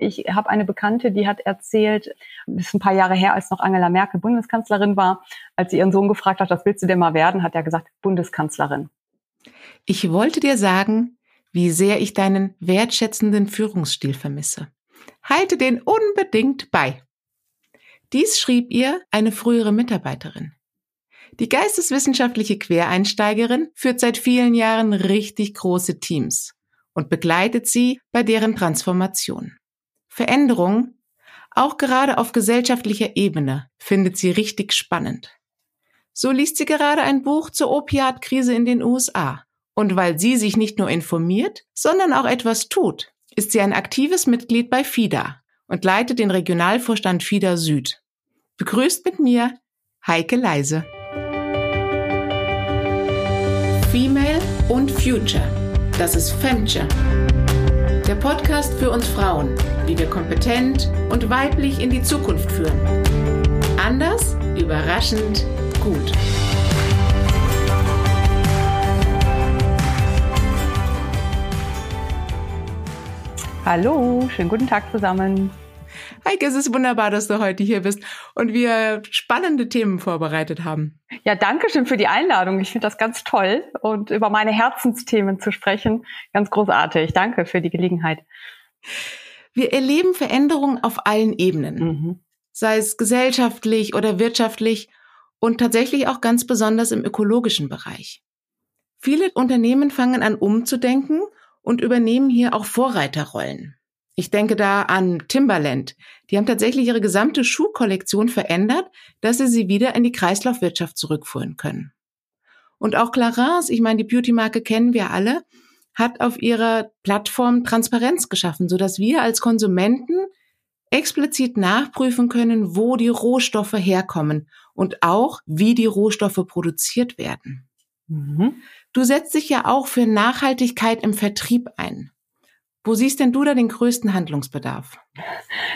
Ich habe eine Bekannte, die hat erzählt, das ist ein paar Jahre her, als noch Angela Merkel Bundeskanzlerin war, als sie ihren Sohn gefragt hat, was willst du denn mal werden, hat er gesagt, Bundeskanzlerin. Ich wollte dir sagen, wie sehr ich deinen wertschätzenden Führungsstil vermisse. Halte den unbedingt bei. Dies schrieb ihr eine frühere Mitarbeiterin. Die geisteswissenschaftliche Quereinsteigerin führt seit vielen Jahren richtig große Teams und begleitet sie bei deren Transformation. Veränderung, auch gerade auf gesellschaftlicher Ebene, findet sie richtig spannend. So liest sie gerade ein Buch zur Opiatkrise in den USA. Und weil sie sich nicht nur informiert, sondern auch etwas tut, ist sie ein aktives Mitglied bei FIDA und leitet den Regionalvorstand FIDA Süd. Begrüßt mit mir Heike Leise. Female und Future. Das ist Femture. Der Podcast für uns Frauen, wie wir kompetent und weiblich in die Zukunft führen. Anders, überraschend, gut. Hallo, schönen guten Tag zusammen. Heike, es ist wunderbar, dass du heute hier bist und wir spannende Themen vorbereitet haben. Ja, danke schön für die Einladung. Ich finde das ganz toll und über meine Herzensthemen zu sprechen, ganz großartig. Danke für die Gelegenheit. Wir erleben Veränderungen auf allen Ebenen, mhm. sei es gesellschaftlich oder wirtschaftlich und tatsächlich auch ganz besonders im ökologischen Bereich. Viele Unternehmen fangen an umzudenken und übernehmen hier auch Vorreiterrollen. Ich denke da an Timberland. Die haben tatsächlich ihre gesamte Schuhkollektion verändert, dass sie sie wieder in die Kreislaufwirtschaft zurückführen können. Und auch Clarins, ich meine, die Beauty-Marke kennen wir alle, hat auf ihrer Plattform Transparenz geschaffen, sodass wir als Konsumenten explizit nachprüfen können, wo die Rohstoffe herkommen und auch, wie die Rohstoffe produziert werden. Mhm. Du setzt dich ja auch für Nachhaltigkeit im Vertrieb ein. Wo siehst denn du da den größten Handlungsbedarf?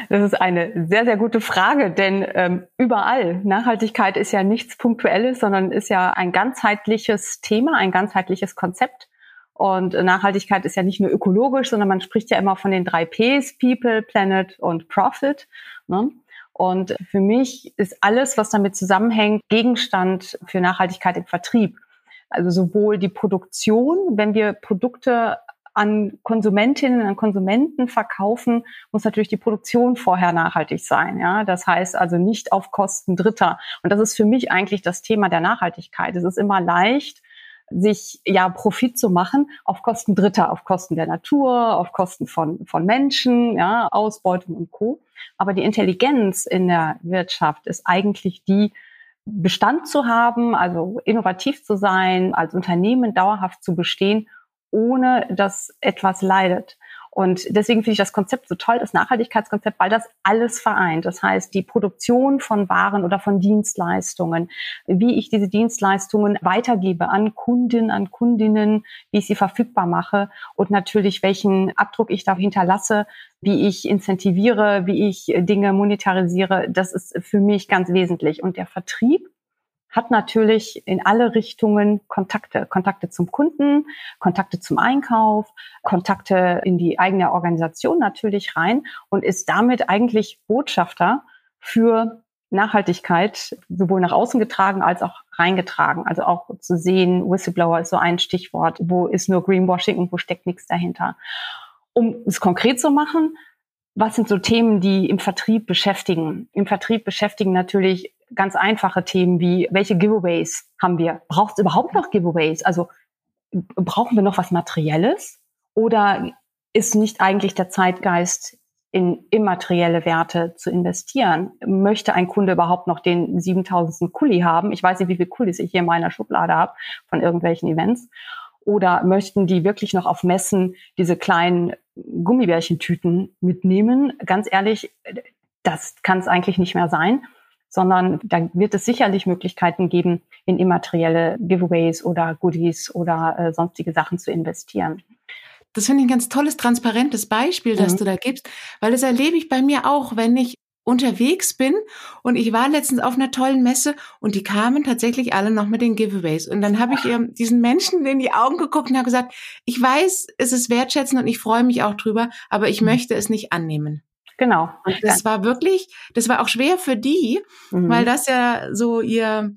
Das ist eine sehr, sehr gute Frage, denn ähm, überall Nachhaltigkeit ist ja nichts Punktuelles, sondern ist ja ein ganzheitliches Thema, ein ganzheitliches Konzept. Und Nachhaltigkeit ist ja nicht nur ökologisch, sondern man spricht ja immer von den drei Ps, People, Planet und Profit. Ne? Und für mich ist alles, was damit zusammenhängt, Gegenstand für Nachhaltigkeit im Vertrieb. Also sowohl die Produktion, wenn wir Produkte an Konsumentinnen, an Konsumenten verkaufen, muss natürlich die Produktion vorher nachhaltig sein. Ja, das heißt also nicht auf Kosten Dritter. Und das ist für mich eigentlich das Thema der Nachhaltigkeit. Es ist immer leicht, sich ja Profit zu machen auf Kosten Dritter, auf Kosten der Natur, auf Kosten von, von Menschen, ja, Ausbeutung und Co. Aber die Intelligenz in der Wirtschaft ist eigentlich die, Bestand zu haben, also innovativ zu sein, als Unternehmen dauerhaft zu bestehen, ohne dass etwas leidet. Und deswegen finde ich das Konzept so toll, das Nachhaltigkeitskonzept, weil das alles vereint. Das heißt, die Produktion von Waren oder von Dienstleistungen, wie ich diese Dienstleistungen weitergebe an Kunden, an Kundinnen, wie ich sie verfügbar mache und natürlich welchen Abdruck ich da hinterlasse, wie ich incentiviere, wie ich Dinge monetarisiere. Das ist für mich ganz wesentlich. Und der Vertrieb hat natürlich in alle Richtungen Kontakte. Kontakte zum Kunden, Kontakte zum Einkauf, Kontakte in die eigene Organisation natürlich rein und ist damit eigentlich Botschafter für Nachhaltigkeit sowohl nach außen getragen als auch reingetragen. Also auch zu sehen, Whistleblower ist so ein Stichwort, wo ist nur Greenwashing und wo steckt nichts dahinter. Um es konkret zu machen, was sind so Themen, die im Vertrieb beschäftigen? Im Vertrieb beschäftigen natürlich ganz einfache Themen wie, welche Giveaways haben wir? Braucht es überhaupt noch Giveaways? Also brauchen wir noch was Materielles? Oder ist nicht eigentlich der Zeitgeist in immaterielle Werte zu investieren? Möchte ein Kunde überhaupt noch den 7000. Kuli haben? Ich weiß nicht, wie viele Kulis ich hier in meiner Schublade habe von irgendwelchen Events. Oder möchten die wirklich noch auf Messen diese kleinen Gummibärchentüten mitnehmen? Ganz ehrlich, das kann es eigentlich nicht mehr sein sondern da wird es sicherlich Möglichkeiten geben, in immaterielle Giveaways oder Goodies oder äh, sonstige Sachen zu investieren. Das finde ich ein ganz tolles, transparentes Beispiel, das mhm. du da gibst, weil das erlebe ich bei mir auch, wenn ich unterwegs bin und ich war letztens auf einer tollen Messe und die kamen tatsächlich alle noch mit den Giveaways und dann habe ich ihr diesen Menschen in die Augen geguckt und habe gesagt, ich weiß, es ist wertschätzend und ich freue mich auch drüber, aber ich mhm. möchte es nicht annehmen. Genau. Und das war wirklich, das war auch schwer für die, mhm. weil das ja so ihr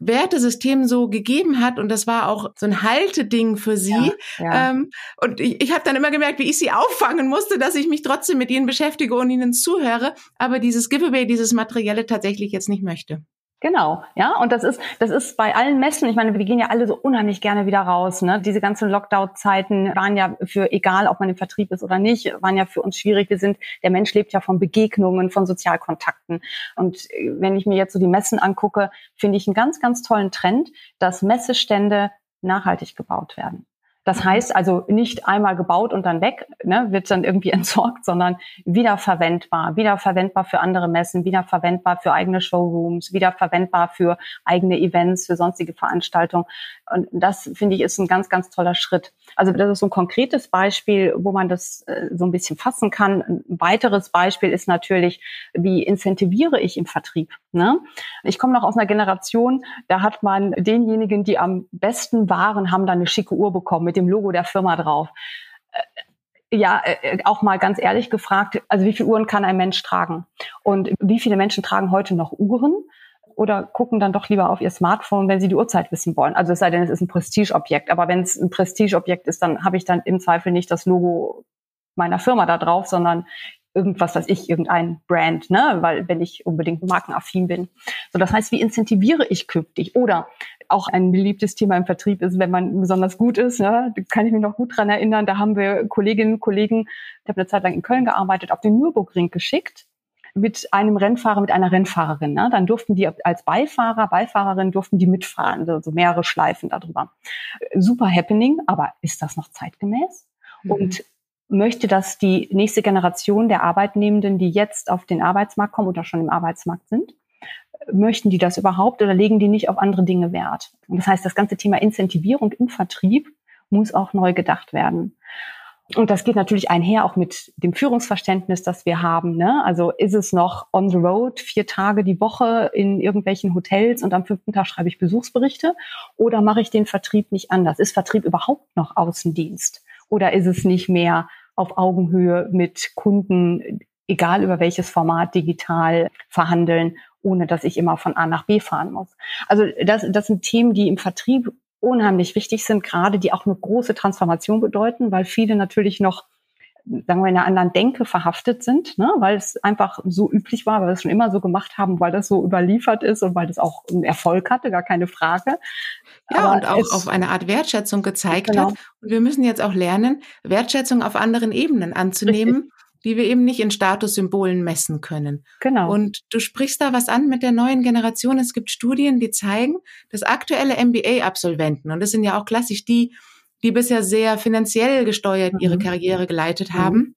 Wertesystem so gegeben hat und das war auch so ein Halteding für sie. Ja, ja. Ähm, und ich, ich habe dann immer gemerkt, wie ich sie auffangen musste, dass ich mich trotzdem mit ihnen beschäftige und ihnen zuhöre, aber dieses Giveaway, dieses Materielle tatsächlich jetzt nicht möchte. Genau, ja, und das ist, das ist bei allen Messen, ich meine, wir gehen ja alle so unheimlich gerne wieder raus, ne? Diese ganzen Lockdown-Zeiten waren ja für, egal ob man im Vertrieb ist oder nicht, waren ja für uns schwierig. Wir sind, der Mensch lebt ja von Begegnungen, von Sozialkontakten. Und wenn ich mir jetzt so die Messen angucke, finde ich einen ganz, ganz tollen Trend, dass Messestände nachhaltig gebaut werden. Das heißt also nicht einmal gebaut und dann weg, ne, wird dann irgendwie entsorgt, sondern wiederverwendbar, wiederverwendbar für andere Messen, wiederverwendbar für eigene Showrooms, wiederverwendbar für eigene Events, für sonstige Veranstaltungen. Und das finde ich ist ein ganz, ganz toller Schritt. Also das ist so ein konkretes Beispiel, wo man das äh, so ein bisschen fassen kann. Ein weiteres Beispiel ist natürlich, wie incentiviere ich im Vertrieb? Ne? Ich komme noch aus einer Generation, da hat man denjenigen, die am besten waren, haben dann eine schicke Uhr bekommen mit dem Logo der Firma drauf. Äh, ja, äh, auch mal ganz ehrlich gefragt, also wie viele Uhren kann ein Mensch tragen? Und wie viele Menschen tragen heute noch Uhren? Oder gucken dann doch lieber auf ihr Smartphone, wenn sie die Uhrzeit wissen wollen. Also es sei denn, es ist ein Prestigeobjekt. Aber wenn es ein Prestigeobjekt ist, dann habe ich dann im Zweifel nicht das Logo meiner Firma da drauf, sondern irgendwas, was ich, irgendein Brand, ne, weil wenn ich unbedingt markenaffin bin. So, das heißt, wie incentiviere ich künftig? Oder auch ein beliebtes Thema im Vertrieb ist, wenn man besonders gut ist, ne, kann ich mich noch gut dran erinnern, da haben wir Kolleginnen und Kollegen, ich habe eine Zeit lang in Köln gearbeitet, auf den Nürburgring geschickt mit einem Rennfahrer, mit einer Rennfahrerin. Ne? Dann durften die als Beifahrer, Beifahrerin durften die mitfahren, so, so mehrere Schleifen darüber. Super Happening, aber ist das noch zeitgemäß? Mhm. Und möchte, dass die nächste Generation der Arbeitnehmenden, die jetzt auf den Arbeitsmarkt kommen oder schon im Arbeitsmarkt sind, möchten die das überhaupt oder legen die nicht auf andere Dinge Wert? Und das heißt, das ganze Thema Incentivierung im Vertrieb muss auch neu gedacht werden. Und das geht natürlich einher auch mit dem Führungsverständnis, das wir haben. Ne? Also ist es noch on the road, vier Tage die Woche in irgendwelchen Hotels und am fünften Tag schreibe ich Besuchsberichte? Oder mache ich den Vertrieb nicht anders? Ist Vertrieb überhaupt noch Außendienst? Oder ist es nicht mehr auf Augenhöhe mit Kunden, egal über welches Format, digital verhandeln, ohne dass ich immer von A nach B fahren muss? Also das, das sind Themen, die im Vertrieb unheimlich wichtig sind, gerade die auch eine große Transformation bedeuten, weil viele natürlich noch sagen wir, in einer anderen Denke verhaftet sind, ne? weil es einfach so üblich war, weil wir es schon immer so gemacht haben, weil das so überliefert ist und weil das auch einen Erfolg hatte, gar keine Frage. Ja, Aber und auch auf eine Art Wertschätzung gezeigt genau. hat. Und wir müssen jetzt auch lernen, Wertschätzung auf anderen Ebenen anzunehmen. Richtig die wir eben nicht in Statussymbolen messen können. Genau. Und du sprichst da was an mit der neuen Generation. Es gibt Studien, die zeigen, dass aktuelle MBA-Absolventen, und das sind ja auch klassisch die, die bisher sehr finanziell gesteuert mhm. ihre Karriere geleitet mhm. haben.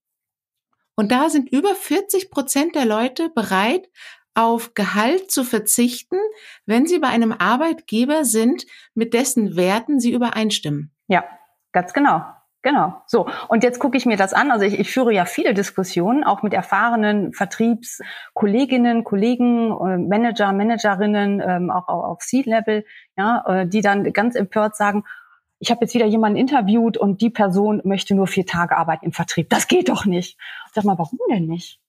Und da sind über 40 Prozent der Leute bereit, auf Gehalt zu verzichten, wenn sie bei einem Arbeitgeber sind, mit dessen Werten sie übereinstimmen. Ja, ganz genau. Genau. So. Und jetzt gucke ich mir das an. Also ich, ich führe ja viele Diskussionen, auch mit erfahrenen Vertriebskolleginnen, Kollegen, äh, Manager, Managerinnen, ähm, auch, auch auf C-Level, ja, äh, die dann ganz empört sagen, ich habe jetzt wieder jemanden interviewt und die Person möchte nur vier Tage arbeiten im Vertrieb. Das geht doch nicht. Sag mal, warum denn nicht?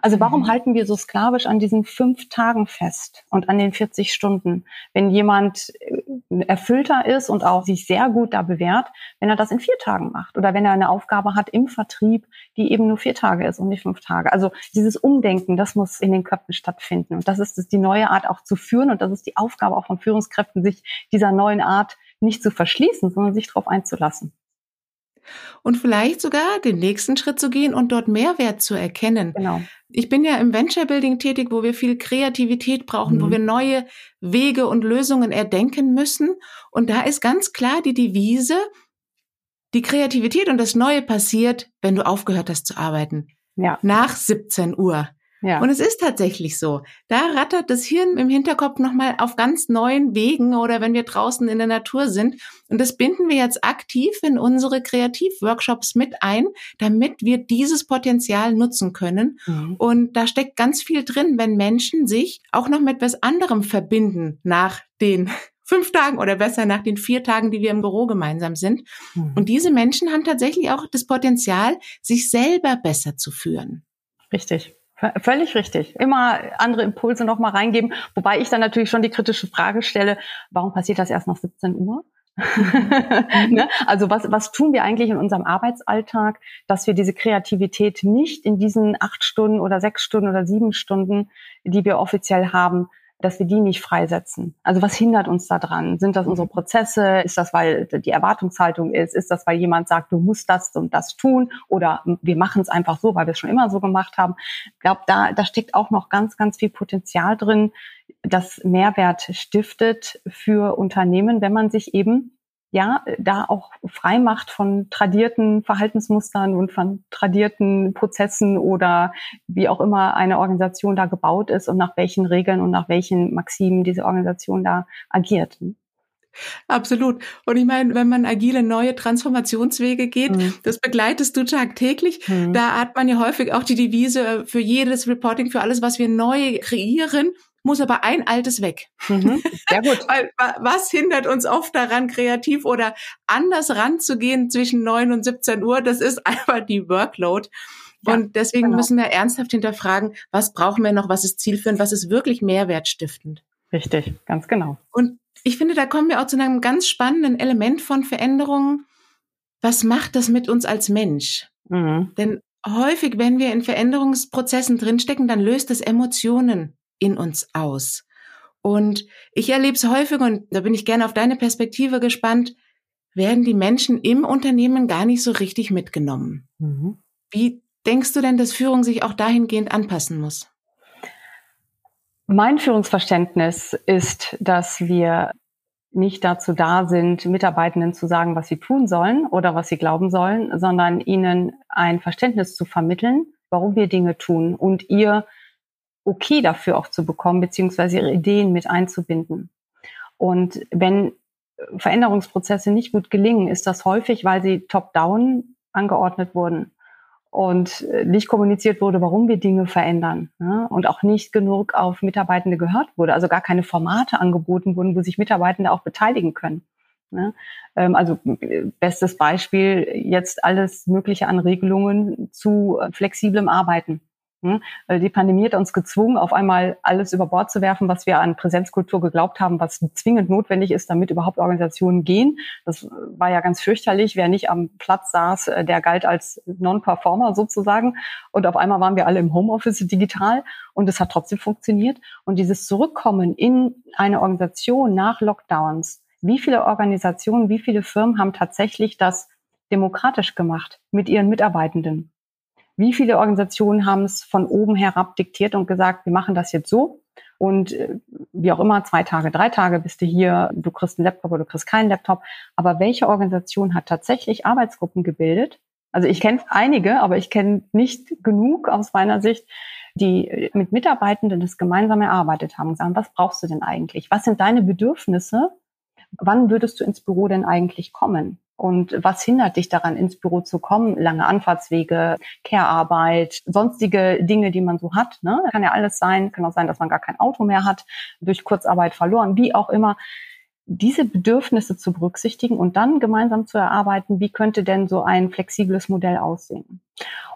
Also warum mhm. halten wir so sklavisch an diesen fünf Tagen fest und an den 40 Stunden, wenn jemand erfüllter ist und auch sich sehr gut da bewährt, wenn er das in vier Tagen macht oder wenn er eine Aufgabe hat im Vertrieb, die eben nur vier Tage ist und nicht fünf Tage. Also dieses Umdenken, das muss in den Köpfen stattfinden und das ist die neue Art auch zu führen und das ist die Aufgabe auch von Führungskräften, sich dieser neuen Art nicht zu verschließen, sondern sich darauf einzulassen und vielleicht sogar den nächsten Schritt zu gehen und dort Mehrwert zu erkennen. Genau. Ich bin ja im Venture Building tätig, wo wir viel Kreativität brauchen, mhm. wo wir neue Wege und Lösungen erdenken müssen. Und da ist ganz klar die Devise, die Kreativität und das Neue passiert, wenn du aufgehört hast zu arbeiten. Ja. Nach 17 Uhr. Ja. Und es ist tatsächlich so. Da rattert das Hirn im Hinterkopf nochmal auf ganz neuen Wegen oder wenn wir draußen in der Natur sind. Und das binden wir jetzt aktiv in unsere Kreativworkshops mit ein, damit wir dieses Potenzial nutzen können. Mhm. Und da steckt ganz viel drin, wenn Menschen sich auch noch mit was anderem verbinden nach den fünf Tagen oder besser nach den vier Tagen, die wir im Büro gemeinsam sind. Mhm. Und diese Menschen haben tatsächlich auch das Potenzial, sich selber besser zu führen. Richtig. Völlig richtig. Immer andere Impulse noch mal reingeben. Wobei ich dann natürlich schon die kritische Frage stelle, warum passiert das erst nach 17 Uhr? ne? Also was, was tun wir eigentlich in unserem Arbeitsalltag, dass wir diese Kreativität nicht in diesen acht Stunden oder sechs Stunden oder sieben Stunden, die wir offiziell haben, dass wir die nicht freisetzen. Also was hindert uns da dran? Sind das unsere mhm. Prozesse? Ist das, weil die Erwartungshaltung ist? Ist das, weil jemand sagt, du musst das und das tun? Oder wir machen es einfach so, weil wir es schon immer so gemacht haben? Ich glaube, da, da steckt auch noch ganz, ganz viel Potenzial drin, das Mehrwert stiftet für Unternehmen, wenn man sich eben ja, da auch frei macht von tradierten Verhaltensmustern und von tradierten Prozessen oder wie auch immer eine Organisation da gebaut ist und nach welchen Regeln und nach welchen Maximen diese Organisation da agiert. Absolut. Und ich meine, wenn man agile neue Transformationswege geht, mhm. das begleitest du tagtäglich. Mhm. Da hat man ja häufig auch die Devise für jedes Reporting, für alles, was wir neu kreieren, muss aber ein altes weg. Mhm, sehr gut. Weil, was hindert uns oft daran, kreativ oder anders ranzugehen zwischen 9 und 17 Uhr? Das ist einfach die Workload. Ja, und deswegen genau. müssen wir ernsthaft hinterfragen, was brauchen wir noch, was ist zielführend, was ist wirklich mehrwertstiftend. Richtig, ganz genau. Und ich finde, da kommen wir auch zu einem ganz spannenden Element von Veränderungen. Was macht das mit uns als Mensch? Mhm. Denn häufig, wenn wir in Veränderungsprozessen drinstecken, dann löst es Emotionen in uns aus. Und ich erlebe es häufig, und da bin ich gerne auf deine Perspektive gespannt, werden die Menschen im Unternehmen gar nicht so richtig mitgenommen. Mhm. Wie denkst du denn, dass Führung sich auch dahingehend anpassen muss? Mein Führungsverständnis ist, dass wir nicht dazu da sind, Mitarbeitenden zu sagen, was sie tun sollen oder was sie glauben sollen, sondern ihnen ein Verständnis zu vermitteln, warum wir Dinge tun und ihr okay dafür auch zu bekommen, beziehungsweise ihre Ideen mit einzubinden. Und wenn Veränderungsprozesse nicht gut gelingen, ist das häufig, weil sie top-down angeordnet wurden und nicht kommuniziert wurde, warum wir Dinge verändern ne? und auch nicht genug auf Mitarbeitende gehört wurde, also gar keine Formate angeboten wurden, wo sich Mitarbeitende auch beteiligen können. Ne? Ähm, also bestes Beispiel jetzt alles Mögliche an Regelungen zu flexiblem Arbeiten. Hm? Die Pandemie hat uns gezwungen, auf einmal alles über Bord zu werfen, was wir an Präsenzkultur geglaubt haben, was zwingend notwendig ist, damit überhaupt Organisationen gehen. Das war ja ganz fürchterlich. Wer nicht am Platz saß, äh, der galt als Non-Performer sozusagen. Und auf einmal waren wir alle im Homeoffice digital und es hat trotzdem funktioniert. Und dieses Zurückkommen in eine Organisation nach Lockdowns, wie viele Organisationen, wie viele Firmen haben tatsächlich das demokratisch gemacht mit ihren Mitarbeitenden? Wie viele Organisationen haben es von oben herab diktiert und gesagt, wir machen das jetzt so? Und äh, wie auch immer, zwei Tage, drei Tage bist du hier, du kriegst einen Laptop oder du kriegst keinen Laptop. Aber welche Organisation hat tatsächlich Arbeitsgruppen gebildet? Also ich kenne einige, aber ich kenne nicht genug aus meiner Sicht, die mit Mitarbeitenden das gemeinsam erarbeitet haben und sagen, was brauchst du denn eigentlich? Was sind deine Bedürfnisse? Wann würdest du ins Büro denn eigentlich kommen? Und was hindert dich daran, ins Büro zu kommen? Lange Anfahrtswege, Care-Arbeit, sonstige Dinge, die man so hat. Ne? Kann ja alles sein. Kann auch sein, dass man gar kein Auto mehr hat, durch Kurzarbeit verloren, wie auch immer. Diese Bedürfnisse zu berücksichtigen und dann gemeinsam zu erarbeiten, wie könnte denn so ein flexibles Modell aussehen?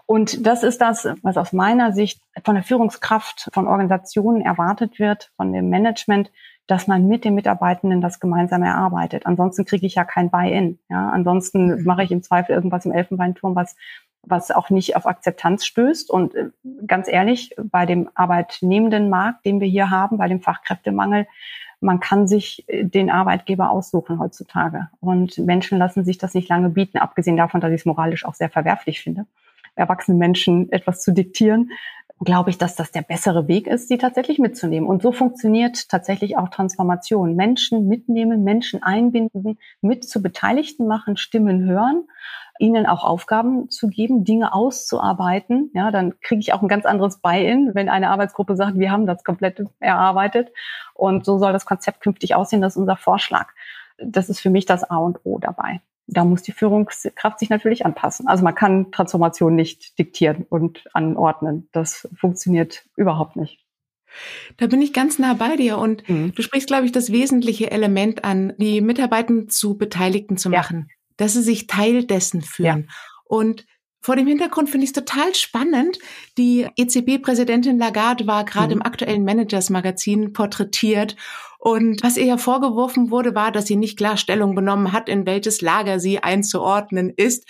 Und das ist das, was aus meiner Sicht von der Führungskraft von Organisationen erwartet wird, von dem Management, dass man mit den Mitarbeitenden das gemeinsam erarbeitet. Ansonsten kriege ich ja kein Buy-in. Ja? Ansonsten mhm. mache ich im Zweifel irgendwas im Elfenbeinturm, was was auch nicht auf Akzeptanz stößt. Und äh, ganz ehrlich, bei dem arbeitnehmenden Markt, den wir hier haben, bei dem Fachkräftemangel, man kann sich äh, den Arbeitgeber aussuchen heutzutage. Und Menschen lassen sich das nicht lange bieten, abgesehen davon, dass ich es moralisch auch sehr verwerflich finde, erwachsenen Menschen etwas zu diktieren glaube ich, dass das der bessere Weg ist, sie tatsächlich mitzunehmen. Und so funktioniert tatsächlich auch Transformation. Menschen mitnehmen, Menschen einbinden, mit zu Beteiligten machen, Stimmen hören, ihnen auch Aufgaben zu geben, Dinge auszuarbeiten. Ja, dann kriege ich auch ein ganz anderes Buy-in, wenn eine Arbeitsgruppe sagt, wir haben das komplett erarbeitet. Und so soll das Konzept künftig aussehen. Das ist unser Vorschlag. Das ist für mich das A und O dabei da muss die Führungskraft sich natürlich anpassen. Also man kann Transformation nicht diktieren und anordnen. Das funktioniert überhaupt nicht. Da bin ich ganz nah bei dir und mhm. du sprichst, glaube ich, das wesentliche Element an, die Mitarbeiter zu Beteiligten zu machen, ja. dass sie sich Teil dessen fühlen. Ja. Und Vor dem Hintergrund finde ich es total spannend. Die EZB-Präsidentin Lagarde war gerade mhm. im aktuellen Managers-Magazin porträtiert. Und was ihr ja vorgeworfen wurde, war, dass sie nicht klar Stellung genommen hat, in welches Lager sie einzuordnen ist.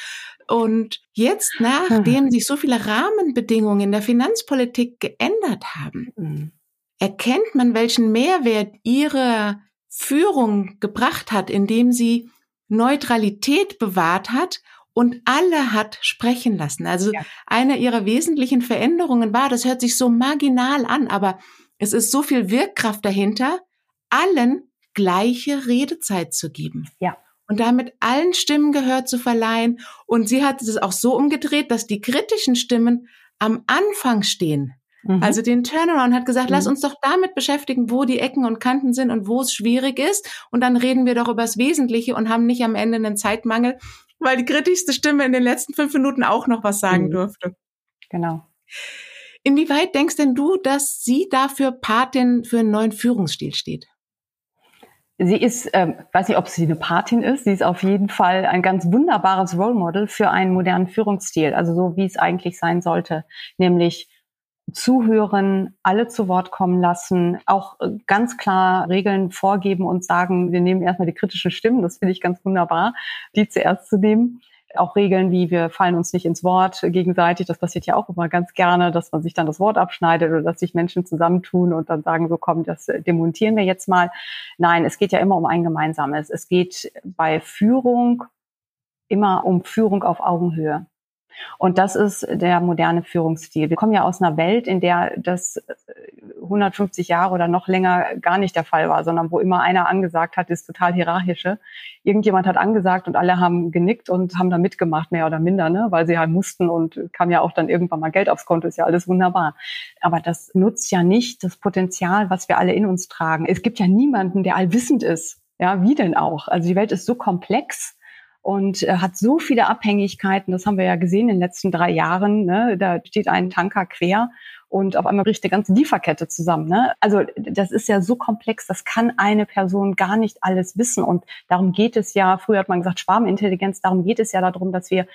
Und jetzt, nachdem mhm. sich so viele Rahmenbedingungen in der Finanzpolitik geändert haben, mhm. erkennt man, welchen Mehrwert ihre Führung gebracht hat, indem sie Neutralität bewahrt hat und alle hat sprechen lassen. Also ja. eine ihrer wesentlichen Veränderungen war, das hört sich so marginal an, aber es ist so viel Wirkkraft dahinter, allen gleiche Redezeit zu geben. Ja. Und damit allen Stimmen gehört zu verleihen. Und sie hat es auch so umgedreht, dass die kritischen Stimmen am Anfang stehen. Mhm. Also den Turnaround hat gesagt, mhm. lass uns doch damit beschäftigen, wo die Ecken und Kanten sind und wo es schwierig ist. Und dann reden wir doch über das Wesentliche und haben nicht am Ende einen Zeitmangel, weil die kritischste Stimme in den letzten fünf Minuten auch noch was sagen mhm. durfte. Genau. Inwieweit denkst denn du, dass sie dafür Patin für einen neuen Führungsstil steht? Sie ist, ähm, weiß nicht, ob sie eine Patin ist, sie ist auf jeden Fall ein ganz wunderbares Role Model für einen modernen Führungsstil, also so wie es eigentlich sein sollte, nämlich zuhören, alle zu Wort kommen lassen, auch äh, ganz klar Regeln vorgeben und sagen, wir nehmen erstmal die kritischen Stimmen, das finde ich ganz wunderbar, die zuerst zu nehmen. Auch Regeln wie wir fallen uns nicht ins Wort gegenseitig, das passiert ja auch immer ganz gerne, dass man sich dann das Wort abschneidet oder dass sich Menschen zusammentun und dann sagen, so komm, das demontieren wir jetzt mal. Nein, es geht ja immer um ein gemeinsames. Es geht bei Führung immer um Führung auf Augenhöhe. Und das ist der moderne Führungsstil. Wir kommen ja aus einer Welt, in der das 150 äh, Jahre oder noch länger gar nicht der Fall war, sondern wo immer einer angesagt hat, ist total hierarchische. Irgendjemand hat angesagt und alle haben genickt und haben da mitgemacht, mehr oder minder, ne? weil sie halt mussten und kam ja auch dann irgendwann mal Geld aufs Konto, ist ja alles wunderbar. Aber das nutzt ja nicht das Potenzial, was wir alle in uns tragen. Es gibt ja niemanden, der allwissend ist. Ja, wie denn auch? Also die Welt ist so komplex und äh, hat so viele Abhängigkeiten. Das haben wir ja gesehen in den letzten drei Jahren. Ne? Da steht ein Tanker quer und auf einmal bricht eine ganze Lieferkette zusammen. Ne? Also das ist ja so komplex, das kann eine Person gar nicht alles wissen. Und darum geht es ja, früher hat man gesagt Schwarmintelligenz, darum geht es ja darum, dass wir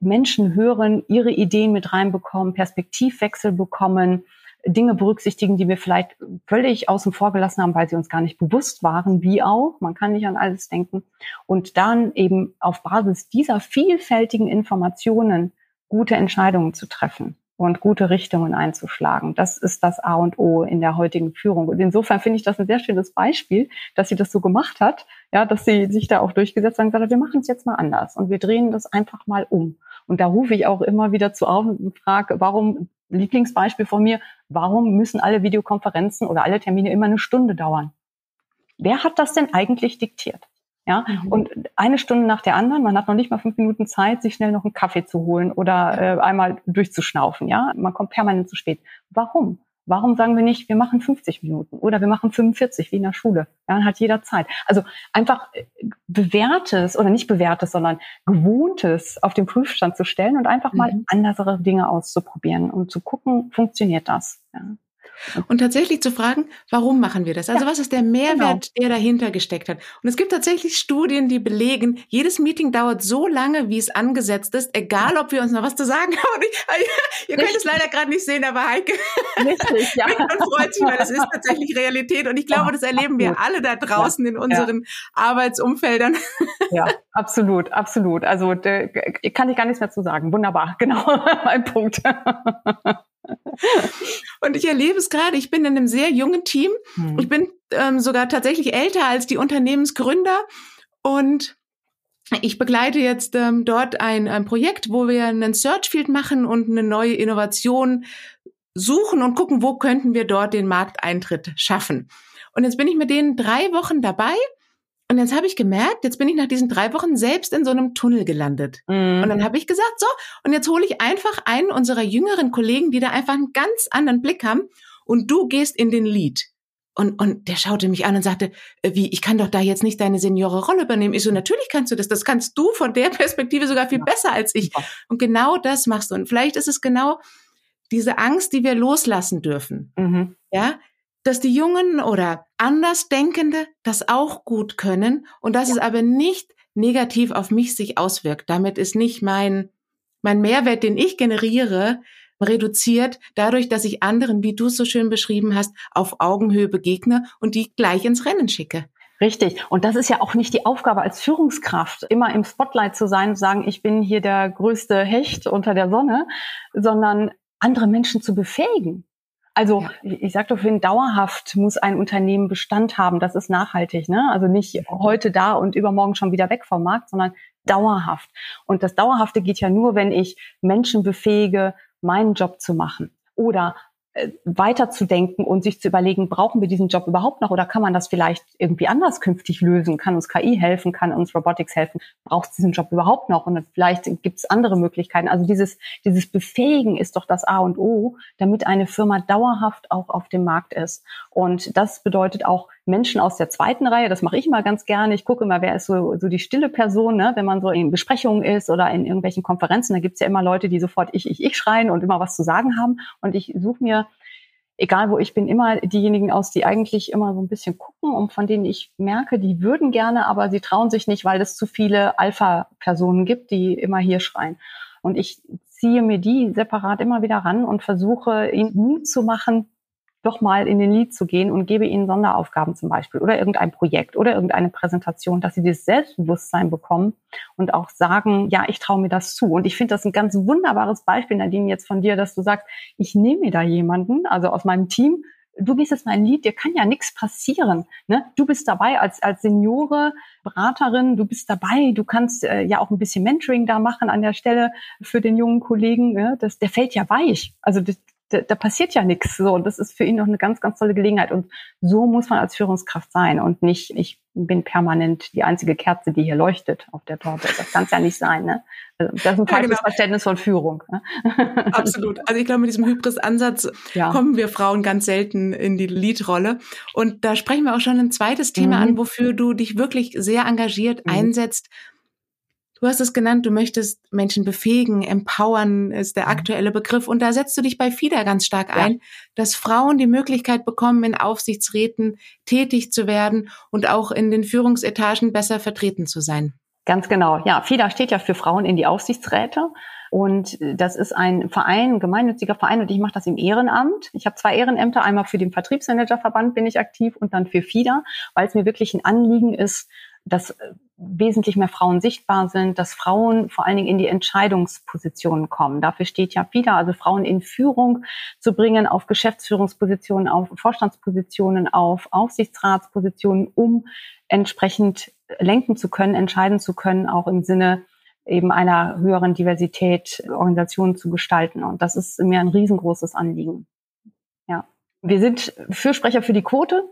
Menschen hören, ihre Ideen mit reinbekommen, Perspektivwechsel bekommen, Dinge berücksichtigen, die wir vielleicht völlig außen vor gelassen haben, weil sie uns gar nicht bewusst waren, wie auch. Man kann nicht an alles denken. Und dann eben auf Basis dieser vielfältigen Informationen gute Entscheidungen zu treffen und gute Richtungen einzuschlagen. Das ist das A und O in der heutigen Führung. Und insofern finde ich das ein sehr schönes Beispiel, dass sie das so gemacht hat, ja, dass sie sich da auch durchgesetzt hat und gesagt hat, wir machen es jetzt mal anders und wir drehen das einfach mal um. Und da rufe ich auch immer wieder zu auf und frage, warum Lieblingsbeispiel von mir, warum müssen alle Videokonferenzen oder alle Termine immer eine Stunde dauern? Wer hat das denn eigentlich diktiert? Ja, mhm. und eine Stunde nach der anderen, man hat noch nicht mal fünf Minuten Zeit, sich schnell noch einen Kaffee zu holen oder äh, einmal durchzuschnaufen. Ja, man kommt permanent zu spät. Warum? Warum sagen wir nicht, wir machen 50 Minuten oder wir machen 45 wie in der Schule? Ja, dann hat jeder Zeit. Also einfach äh, bewährtes oder nicht bewährtes, sondern gewohntes auf den Prüfstand zu stellen und einfach mal mhm. andere Dinge auszuprobieren und zu gucken, funktioniert das? Ja. Und tatsächlich zu fragen, warum machen wir das? Also ja, was ist der Mehrwert, genau. der dahinter gesteckt hat? Und es gibt tatsächlich Studien, die belegen, jedes Meeting dauert so lange, wie es angesetzt ist, egal ob wir uns noch was zu sagen haben. Ihr könnt es leider gerade nicht sehen, aber Heike Richtig, ja. man freut sich, weil es ist tatsächlich Realität. Und ich glaube, das erleben wir alle da draußen ja, in unseren. Arbeitsumfeldern. Ja, absolut, absolut. Also kann ich gar nichts mehr zu sagen. Wunderbar, genau mein Punkt. Und ich erlebe es gerade, ich bin in einem sehr jungen Team. Mhm. Ich bin ähm, sogar tatsächlich älter als die Unternehmensgründer. Und ich begleite jetzt ähm, dort ein, ein Projekt, wo wir einen Searchfield machen und eine neue Innovation suchen und gucken, wo könnten wir dort den Markteintritt schaffen. Und jetzt bin ich mit denen drei Wochen dabei und jetzt habe ich gemerkt, jetzt bin ich nach diesen drei Wochen selbst in so einem Tunnel gelandet. Mhm. Und dann habe ich gesagt, so, und jetzt hole ich einfach einen unserer jüngeren Kollegen, die da einfach einen ganz anderen Blick haben, und du gehst in den Lead. Und, und der schaute mich an und sagte, äh, wie, ich kann doch da jetzt nicht deine Seniore-Rolle übernehmen. Ich so, natürlich kannst du das. Das kannst du von der Perspektive sogar viel ja. besser als ich. Und genau das machst du. Und vielleicht ist es genau diese Angst, die wir loslassen dürfen. Mhm. Ja, dass die Jungen oder Andersdenkende das auch gut können und dass ja. es aber nicht negativ auf mich sich auswirkt. Damit ist nicht mein mein Mehrwert, den ich generiere, reduziert dadurch, dass ich anderen, wie du es so schön beschrieben hast, auf Augenhöhe begegne und die gleich ins Rennen schicke. Richtig. Und das ist ja auch nicht die Aufgabe als Führungskraft, immer im Spotlight zu sein und sagen, ich bin hier der größte Hecht unter der Sonne, sondern andere Menschen zu befähigen. Also ja. ich sage doch vorhin, dauerhaft muss ein Unternehmen Bestand haben. Das ist nachhaltig. Ne? Also nicht heute da und übermorgen schon wieder weg vom Markt, sondern dauerhaft. Und das Dauerhafte geht ja nur, wenn ich Menschen befähige, meinen Job zu machen oder weiterzudenken und sich zu überlegen, brauchen wir diesen Job überhaupt noch oder kann man das vielleicht irgendwie anders künftig lösen? Kann uns KI helfen? Kann uns Robotics helfen? Braucht es diesen Job überhaupt noch? Und vielleicht gibt es andere Möglichkeiten. Also dieses, dieses Befähigen ist doch das A und O, damit eine Firma dauerhaft auch auf dem Markt ist. Und das bedeutet auch Menschen aus der zweiten Reihe. Das mache ich immer ganz gerne. Ich gucke immer, wer ist so, so die stille Person, ne? wenn man so in Besprechungen ist oder in irgendwelchen Konferenzen. Da gibt's ja immer Leute, die sofort ich, ich, ich schreien und immer was zu sagen haben. Und ich suche mir, egal wo ich bin, immer diejenigen aus, die eigentlich immer so ein bisschen gucken und von denen ich merke, die würden gerne, aber sie trauen sich nicht, weil es zu viele Alpha-Personen gibt, die immer hier schreien. Und ich ziehe mir die separat immer wieder ran und versuche, ihnen Mut zu machen, doch mal in den Lead zu gehen und gebe ihnen Sonderaufgaben zum Beispiel oder irgendein Projekt oder irgendeine Präsentation, dass sie dieses Selbstbewusstsein bekommen und auch sagen, ja, ich traue mir das zu. Und ich finde das ein ganz wunderbares Beispiel, Nadine, jetzt von dir, dass du sagst, ich nehme mir da jemanden, also aus meinem Team, du gehst jetzt mal ein Lied, dir kann ja nichts passieren. Ne? Du bist dabei als, als Seniore, Beraterin, du bist dabei, du kannst äh, ja auch ein bisschen Mentoring da machen an der Stelle für den jungen Kollegen. Ne? Das, der fällt ja weich. Also das, da, da passiert ja nichts. So, und das ist für ihn noch eine ganz, ganz tolle Gelegenheit. Und so muss man als Führungskraft sein und nicht, ich bin permanent die einzige Kerze, die hier leuchtet auf der Torte. Das kann es ja nicht sein. Ne? Also, das ist ein falsches ja, genau. Verständnis von Führung. Ne? Absolut. Also ich glaube, mit diesem Hybris-Ansatz ja. kommen wir Frauen ganz selten in die Leadrolle. Und da sprechen wir auch schon ein zweites Thema mhm. an, wofür du dich wirklich sehr engagiert mhm. einsetzt Du hast es genannt, du möchtest Menschen befähigen, empowern ist der mhm. aktuelle Begriff. Und da setzt du dich bei FIDA ganz stark ein, ja. dass Frauen die Möglichkeit bekommen, in Aufsichtsräten tätig zu werden und auch in den Führungsetagen besser vertreten zu sein. Ganz genau. Ja, FIDA steht ja für Frauen in die Aufsichtsräte. Und das ist ein Verein, ein gemeinnütziger Verein und ich mache das im Ehrenamt. Ich habe zwei Ehrenämter, einmal für den Vertriebsmanagerverband bin ich aktiv und dann für FIDA, weil es mir wirklich ein Anliegen ist, dass wesentlich mehr Frauen sichtbar sind, dass Frauen vor allen Dingen in die Entscheidungspositionen kommen. Dafür steht ja FIDA, also Frauen in Führung zu bringen, auf Geschäftsführungspositionen, auf Vorstandspositionen, auf Aufsichtsratspositionen, um entsprechend lenken zu können, entscheiden zu können, auch im Sinne eben einer höheren Diversität Organisationen zu gestalten. Und das ist mir ein riesengroßes Anliegen. Ja. Wir sind Fürsprecher für die Quote.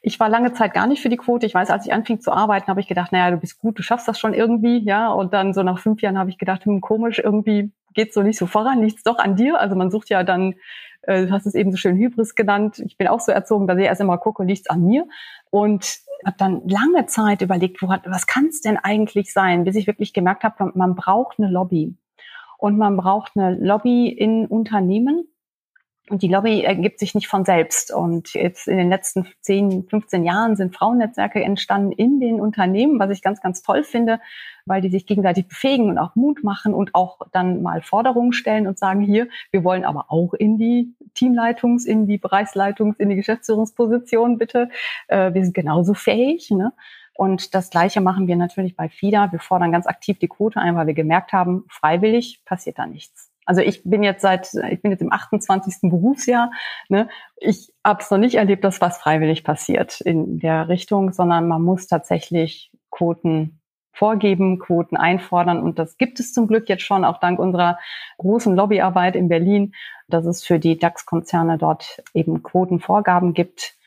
Ich war lange Zeit gar nicht für die Quote. Ich weiß, als ich anfing zu arbeiten, habe ich gedacht, naja, du bist gut, du schaffst das schon irgendwie, ja. Und dann so nach fünf Jahren habe ich gedacht, hm, komisch, irgendwie geht's so nicht so voran, nichts doch an dir. Also man sucht ja dann, äh, du hast es eben so schön Hybris genannt. Ich bin auch so erzogen, dass ich erst immer gucke, nichts an mir. Und habe dann lange Zeit überlegt, wo, was kann es denn eigentlich sein, bis ich wirklich gemerkt habe, man braucht eine Lobby. Und man braucht eine Lobby in Unternehmen, die Lobby ergibt sich nicht von selbst. Und jetzt in den letzten 10, 15 Jahren sind Frauennetzwerke entstanden in den Unternehmen, was ich ganz, ganz toll finde, weil die sich gegenseitig befähigen und auch Mut machen und auch dann mal Forderungen stellen und sagen, hier, wir wollen aber auch in die Teamleitungs-, in die Bereichsleitungs-, in die Geschäftsführungsposition bitte. Äh, wir sind genauso fähig. Ne? Und das Gleiche machen wir natürlich bei FIDA. Wir fordern ganz aktiv die Quote ein, weil wir gemerkt haben, freiwillig passiert da nichts. Also ich bin jetzt seit, ich bin jetzt im 28. Berufsjahr. Ne? Ich habe es noch nicht erlebt, dass was freiwillig passiert in der Richtung, sondern man muss tatsächlich Quoten vorgeben, Quoten einfordern. Und das gibt es zum Glück jetzt schon, auch dank unserer großen Lobbyarbeit in Berlin, dass es für die DAX-Konzerne dort eben Quotenvorgaben gibt.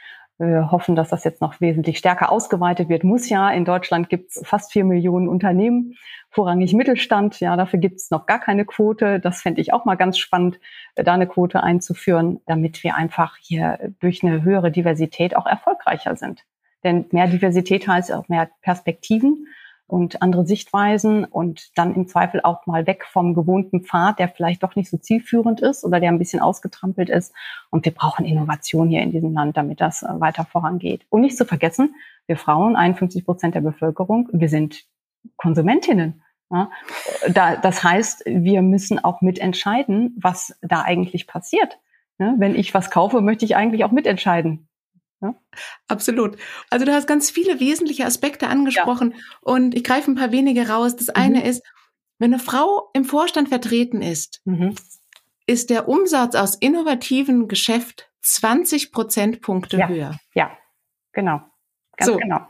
Wir hoffen, dass das jetzt noch wesentlich stärker ausgeweitet wird. Muss ja. In Deutschland gibt es fast vier Millionen Unternehmen, vorrangig Mittelstand. Ja, dafür gibt es noch gar keine Quote. Das fände ich auch mal ganz spannend, äh, da eine Quote einzuführen, damit wir einfach hier durch eine höhere Diversität auch erfolgreicher sind. Denn mehr Diversität heißt auch mehr Perspektiven und andere Sichtweisen und dann im Zweifel auch mal weg vom gewohnten Pfad, der vielleicht doch nicht so zielführend ist oder der ein bisschen ausgetrampelt ist. Und wir brauchen Innovation hier in diesem Land, damit das äh, weiter vorangeht. Und nicht zu vergessen, wir Frauen, 51 Prozent der Bevölkerung, wir sind Konsumentinnen. Ja, da, das heißt, wir müssen auch mitentscheiden, was da eigentlich passiert. Ja, wenn ich was kaufe, möchte ich eigentlich auch mitentscheiden. Ja? Absolut. Also du hast ganz viele wesentliche Aspekte angesprochen und ich greife ein paar wenige raus. Das eine mhm. ist, wenn eine Frau im Vorstand vertreten ist, mhm. ist der Umsatz aus innovativen Geschäft 20 Prozentpunkte ja. höher. Ja, genau. Ganz so. genau.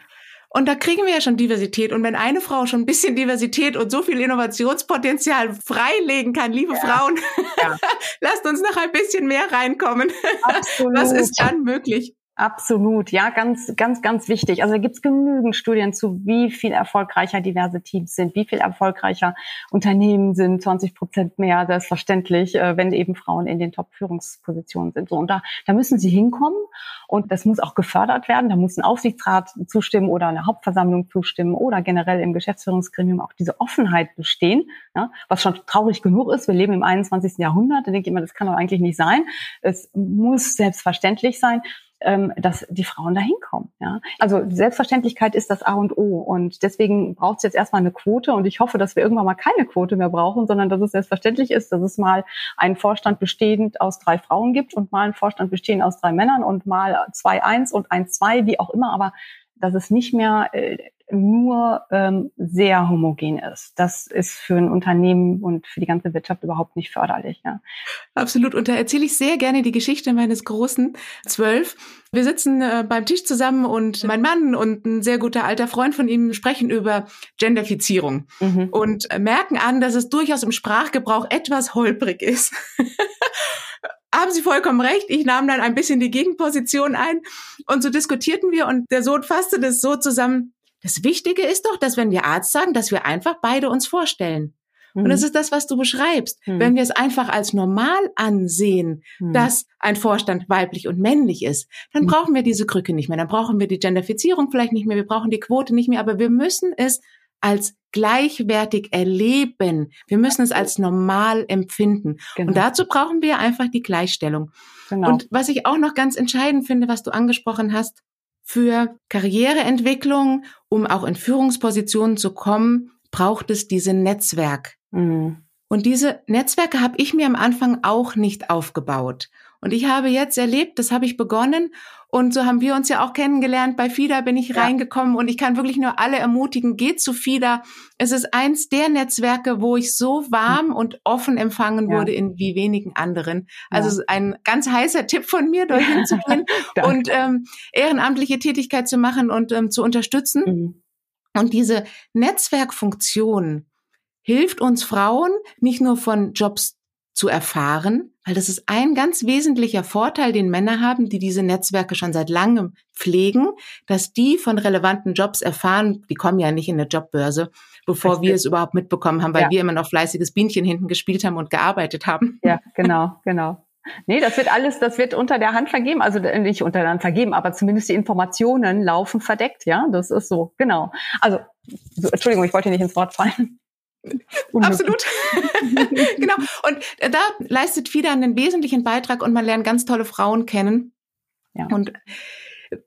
Und da kriegen wir ja schon Diversität. Und wenn eine Frau schon ein bisschen Diversität und so viel Innovationspotenzial freilegen kann, liebe ja. Frauen, ja. lasst uns noch ein bisschen mehr reinkommen. Absolut. Was ist dann möglich? Absolut, ja, ganz, ganz, ganz wichtig. Also da gibt es genügend Studien zu, wie viel erfolgreicher diverse Teams sind, wie viel erfolgreicher Unternehmen sind, 20 Prozent mehr, selbstverständlich, äh, wenn eben Frauen in den Top-Führungspositionen sind. So, und da, da müssen sie hinkommen und das muss auch gefördert werden. Da muss ein Aufsichtsrat zustimmen oder eine Hauptversammlung zustimmen oder generell im Geschäftsführungsgremium auch diese Offenheit bestehen, ja, was schon traurig genug ist. Wir leben im 21. Jahrhundert, da denke ich immer, das kann doch eigentlich nicht sein. Es muss selbstverständlich sein ähm, dass die Frauen da hinkommen. Ja? Also Selbstverständlichkeit ist das A und O und deswegen braucht es jetzt erstmal eine Quote und ich hoffe, dass wir irgendwann mal keine Quote mehr brauchen, sondern dass es selbstverständlich ist, dass es mal einen Vorstand bestehend aus drei Frauen gibt und mal einen Vorstand bestehend aus drei Männern und mal zwei eins und eins zwei, wie auch immer, aber dass es nicht mehr äh, nur ähm, sehr homogen ist. Das ist für ein Unternehmen und für die ganze Wirtschaft überhaupt nicht förderlich. Ja. Absolut. Und da erzähle ich sehr gerne die Geschichte meines großen Zwölf. Wir sitzen äh, beim Tisch zusammen und mein Mann und ein sehr guter alter Freund von ihm sprechen über Genderfizierung mhm. und merken an, dass es durchaus im Sprachgebrauch etwas holprig ist. haben Sie vollkommen recht. Ich nahm dann ein bisschen die Gegenposition ein und so diskutierten wir und der Sohn fasste das so zusammen. Das Wichtige ist doch, dass wenn wir Arzt sagen, dass wir einfach beide uns vorstellen. Mhm. Und das ist das, was du beschreibst. Mhm. Wenn wir es einfach als normal ansehen, mhm. dass ein Vorstand weiblich und männlich ist, dann mhm. brauchen wir diese Krücke nicht mehr. Dann brauchen wir die Genderfizierung vielleicht nicht mehr. Wir brauchen die Quote nicht mehr. Aber wir müssen es als gleichwertig erleben. Wir müssen es als normal empfinden. Genau. Und dazu brauchen wir einfach die Gleichstellung. Genau. Und was ich auch noch ganz entscheidend finde, was du angesprochen hast, für Karriereentwicklung, um auch in Führungspositionen zu kommen, braucht es diese Netzwerk. Mhm. Und diese Netzwerke habe ich mir am Anfang auch nicht aufgebaut. Und ich habe jetzt erlebt, das habe ich begonnen und so haben wir uns ja auch kennengelernt. Bei FIDA bin ich ja. reingekommen und ich kann wirklich nur alle ermutigen, geht zu FIDA. Es ist eins der Netzwerke, wo ich so warm hm. und offen empfangen ja. wurde in wie wenigen anderen. Also ja. ein ganz heißer Tipp von mir, dorthin zu gehen und ähm, ehrenamtliche Tätigkeit zu machen und ähm, zu unterstützen. Mhm. Und diese Netzwerkfunktion hilft uns Frauen nicht nur von Jobs zu erfahren, weil das ist ein ganz wesentlicher Vorteil, den Männer haben, die diese Netzwerke schon seit langem pflegen, dass die von relevanten Jobs erfahren, die kommen ja nicht in eine Jobbörse, bevor Richtig. wir es überhaupt mitbekommen haben, weil ja. wir immer noch fleißiges Bienchen hinten gespielt haben und gearbeitet haben. Ja, genau, genau. Nee, das wird alles, das wird unter der Hand vergeben, also nicht unter der Hand vergeben, aber zumindest die Informationen laufen verdeckt, ja, das ist so, genau. Also, so, Entschuldigung, ich wollte nicht ins Wort fallen. Absolut. genau. Und da leistet FIDA einen wesentlichen Beitrag und man lernt ganz tolle Frauen kennen. Ja. Und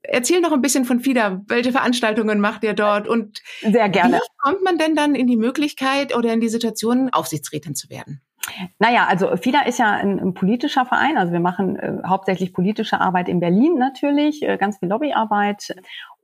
erzähl noch ein bisschen von FIDA. Welche Veranstaltungen macht ihr dort? Und sehr gerne. Wie kommt man denn dann in die Möglichkeit oder in die Situation, Aufsichtsrätin zu werden? Naja, also FIDA ist ja ein, ein politischer Verein. Also wir machen äh, hauptsächlich politische Arbeit in Berlin natürlich, äh, ganz viel Lobbyarbeit.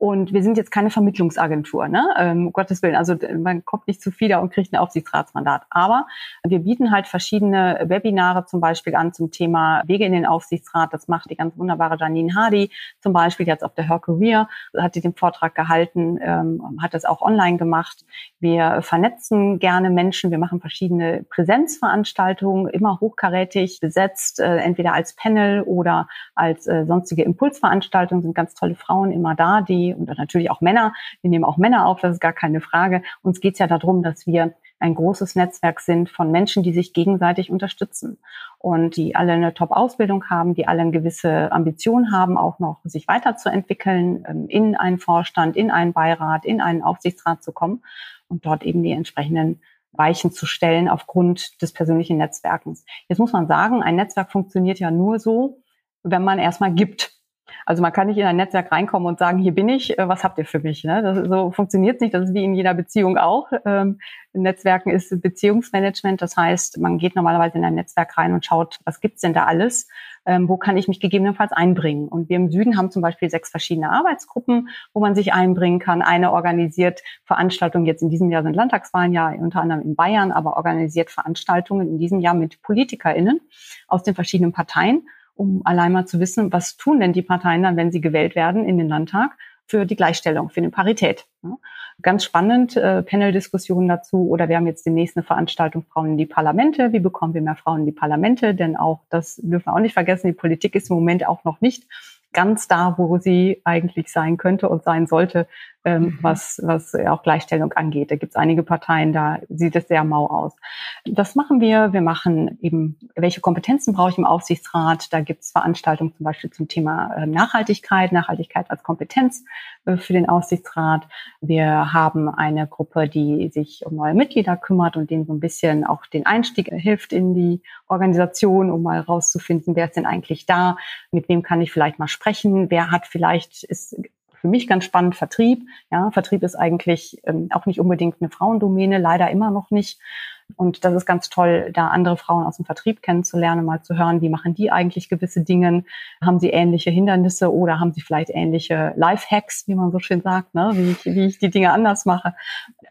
Und wir sind jetzt keine Vermittlungsagentur, ne? Ähm, um Gottes Willen. Also man kommt nicht zu FIDA und kriegt ein Aufsichtsratsmandat. Aber wir bieten halt verschiedene Webinare zum Beispiel an zum Thema Wege in den Aufsichtsrat. Das macht die ganz wunderbare Janine Hardy zum Beispiel jetzt auf der Her Career, hat sie den Vortrag gehalten, ähm, hat das auch online gemacht. Wir vernetzen gerne Menschen. Wir machen verschiedene Präsenzveranstaltungen, immer hochkarätig besetzt, äh, entweder als Panel oder als äh, sonstige Impulsveranstaltungen. Sind ganz tolle Frauen immer da, die und natürlich auch Männer. Wir nehmen auch Männer auf, das ist gar keine Frage. Uns geht es ja darum, dass wir ein großes Netzwerk sind von Menschen, die sich gegenseitig unterstützen und die alle eine Top-Ausbildung haben, die alle eine gewisse Ambition haben, auch noch sich weiterzuentwickeln, ähm, in einen Vorstand, in einen Beirat, in einen Aufsichtsrat zu kommen und dort eben die entsprechenden Weichen zu stellen aufgrund des persönlichen Netzwerkens. Jetzt muss man sagen, ein Netzwerk funktioniert ja nur so, wenn man erstmal gibt. Also man kann nicht in ein Netzwerk reinkommen und sagen, hier bin ich, äh, was habt ihr für mich? Ne? Das, so funktioniert nicht. Das ist wie in jeder Beziehung auch. Ähm, in Netzwerken ist Beziehungsmanagement. Das heißt, man geht normalerweise in ein Netzwerk rein und schaut, was gibt's denn da alles? Ähm, wo kann ich mich gegebenenfalls einbringen? Und wir im Süden haben zum Beispiel sechs verschiedene Arbeitsgruppen, wo man sich einbringen kann. Eine organisiert Veranstaltungen, jetzt in diesem Jahr sind Landtagswahlen ja unter anderem in Bayern, aber organisiert Veranstaltungen in diesem Jahr mit PolitikerInnen aus den verschiedenen Parteien um allein mal zu wissen, was tun denn die Parteien dann, wenn sie gewählt werden in den Landtag für die Gleichstellung, für die Parität. Ganz spannend, äh, Panel-Diskussionen dazu. Oder wir haben jetzt demnächst eine Veranstaltung Frauen in die Parlamente. Wie bekommen wir mehr Frauen in die Parlamente? Denn auch, das dürfen wir auch nicht vergessen, die Politik ist im Moment auch noch nicht ganz da, wo sie eigentlich sein könnte und sein sollte, ähm, mhm. was, was auch Gleichstellung angeht. Da gibt es einige Parteien, da sieht es sehr mau aus. Das machen wir. Wir machen eben, welche Kompetenzen brauche ich im Aufsichtsrat? Da gibt es Veranstaltungen zum Beispiel zum Thema äh, Nachhaltigkeit, Nachhaltigkeit als Kompetenz äh, für den Aufsichtsrat. Wir haben eine Gruppe, die sich um neue Mitglieder kümmert und denen so ein bisschen auch den Einstieg hilft in die Organisation, um mal rauszufinden, wer ist denn eigentlich da, mit wem kann ich vielleicht mal sprechen, wer hat vielleicht, ist für mich ganz spannend Vertrieb. Ja, Vertrieb ist eigentlich ähm, auch nicht unbedingt eine Frauendomäne, leider immer noch nicht. Und das ist ganz toll, da andere Frauen aus dem Vertrieb kennenzulernen, mal zu hören, wie machen die eigentlich gewisse Dinge? Haben sie ähnliche Hindernisse oder haben sie vielleicht ähnliche Lifehacks, wie man so schön sagt, ne? wie, ich, wie ich die Dinge anders mache?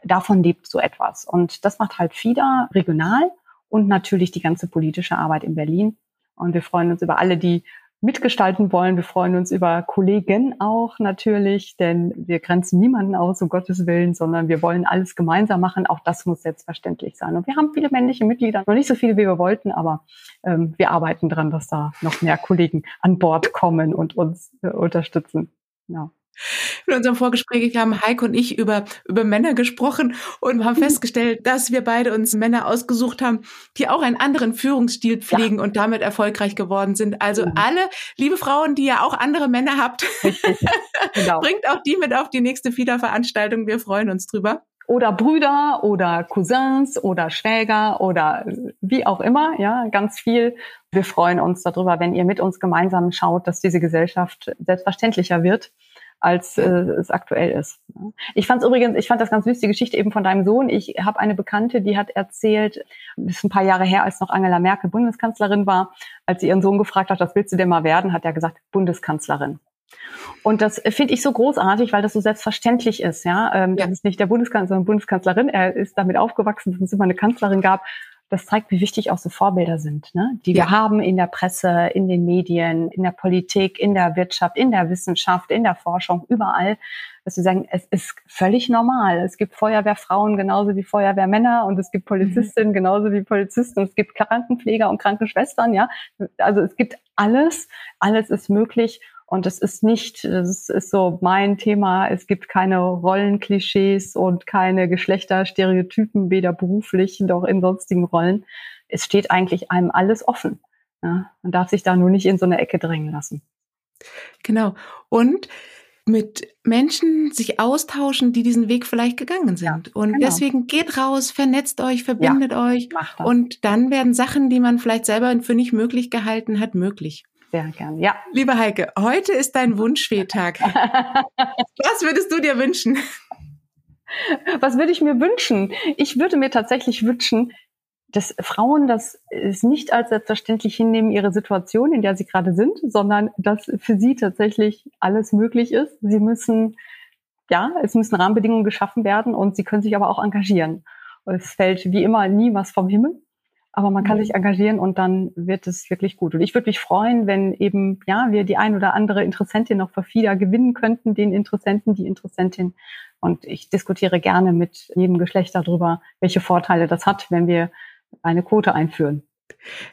Davon lebt so etwas. Und das macht halt FIDA regional und natürlich die ganze politische Arbeit in Berlin. Und wir freuen uns über alle, die mitgestalten wollen. Wir freuen uns über Kollegen auch natürlich, denn wir grenzen niemanden aus, um Gottes Willen, sondern wir wollen alles gemeinsam machen. Auch das muss selbstverständlich sein. Und wir haben viele männliche Mitglieder, noch nicht so viele, wie wir wollten, aber ähm, wir arbeiten dran, dass da noch mehr Kollegen an Bord kommen und uns äh, unterstützen. Ja. In unserem Vorgespräch haben Heike und ich über, über Männer gesprochen und haben mhm. festgestellt, dass wir beide uns Männer ausgesucht haben, die auch einen anderen Führungsstil pflegen ja. und damit erfolgreich geworden sind. Also mhm. alle, liebe Frauen, die ja auch andere Männer habt, genau. bringt auch die mit auf die nächste FIDA-Veranstaltung. Wir freuen uns drüber oder Brüder oder Cousins oder Schwäger oder wie auch immer, ja, ganz viel. Wir freuen uns darüber, wenn ihr mit uns gemeinsam schaut, dass diese Gesellschaft selbstverständlicher wird als äh, es aktuell ist. Ich fand übrigens, ich fand das ganz süß, die Geschichte eben von deinem Sohn. Ich habe eine Bekannte, die hat erzählt, das ist ein paar Jahre her, als noch Angela Merkel Bundeskanzlerin war, als sie ihren Sohn gefragt hat, was willst du denn mal werden, hat er gesagt, Bundeskanzlerin. Und das finde ich so großartig, weil das so selbstverständlich ist, ja. Ähm, ja. Das ist nicht der Bundeskanzler, sondern Bundeskanzlerin. Er ist damit aufgewachsen, dass es immer eine Kanzlerin gab das zeigt, wie wichtig auch so Vorbilder sind, ne? die wir haben in der Presse, in den Medien, in der Politik, in der Wirtschaft, in der Wissenschaft, in der Forschung, überall, dass wir sagen, es ist völlig normal. Es gibt Feuerwehrfrauen genauso wie Feuerwehrmänner und es gibt Polizistinnen mhm. genauso wie Polizisten. Es gibt Krankenpfleger und Krankenschwestern, ja. Also es gibt alles, alles ist möglich und es ist nicht, das ist so mein Thema, es gibt keine Rollenklischees und keine Geschlechterstereotypen, weder beruflich noch in sonstigen Rollen. Es steht eigentlich einem alles offen. Ja? Man darf sich da nur nicht in so eine Ecke drängen lassen. Genau. Und mit Menschen sich austauschen, die diesen Weg vielleicht gegangen sind. Ja, und genau. deswegen geht raus, vernetzt euch, verbindet ja, euch. Und dann werden Sachen, die man vielleicht selber für nicht möglich gehalten hat, möglich. Sehr gern, ja. Liebe Heike, heute ist dein Wunschfehtag. Was würdest du dir wünschen? Was würde ich mir wünschen? Ich würde mir tatsächlich wünschen, dass Frauen das es nicht als selbstverständlich hinnehmen, ihre Situation, in der sie gerade sind, sondern dass für sie tatsächlich alles möglich ist. Sie müssen, ja, es müssen Rahmenbedingungen geschaffen werden und sie können sich aber auch engagieren. Es fällt wie immer nie was vom Himmel. Aber man kann mhm. sich engagieren und dann wird es wirklich gut. Und ich würde mich freuen, wenn eben, ja, wir die ein oder andere Interessentin noch für FIDA gewinnen könnten, den Interessenten, die Interessentin. Und ich diskutiere gerne mit jedem Geschlecht darüber, welche Vorteile das hat, wenn wir eine Quote einführen.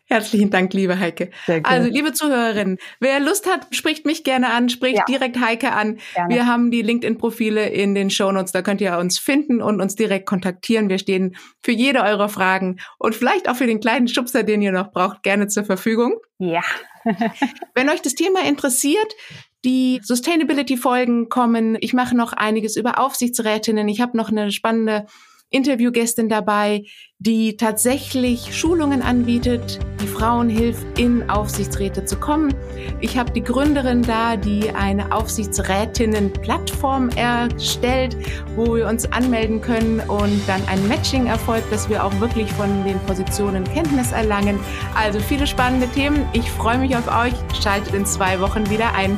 Herzlichen Dank, liebe Heike. Also, liebe Zuhörerinnen, wer Lust hat, spricht mich gerne an, spricht ja. direkt Heike an. Gerne. Wir haben die LinkedIn-Profile in den Shownotes, da könnt ihr uns finden und uns direkt kontaktieren. Wir stehen für jede eurer Fragen und vielleicht auch für den kleinen Schubser, den ihr noch braucht, gerne zur Verfügung. Ja. Wenn euch das Thema interessiert, die Sustainability-Folgen kommen. Ich mache noch einiges über Aufsichtsrätinnen. Ich habe noch eine spannende Interviewgästin dabei, die tatsächlich Schulungen anbietet, die Frauen hilft, in Aufsichtsräte zu kommen. Ich habe die Gründerin da, die eine Aufsichtsrätinnen-Plattform erstellt, wo wir uns anmelden können und dann ein Matching erfolgt, dass wir auch wirklich von den Positionen Kenntnis erlangen. Also viele spannende Themen. Ich freue mich auf euch. Schaltet in zwei Wochen wieder ein.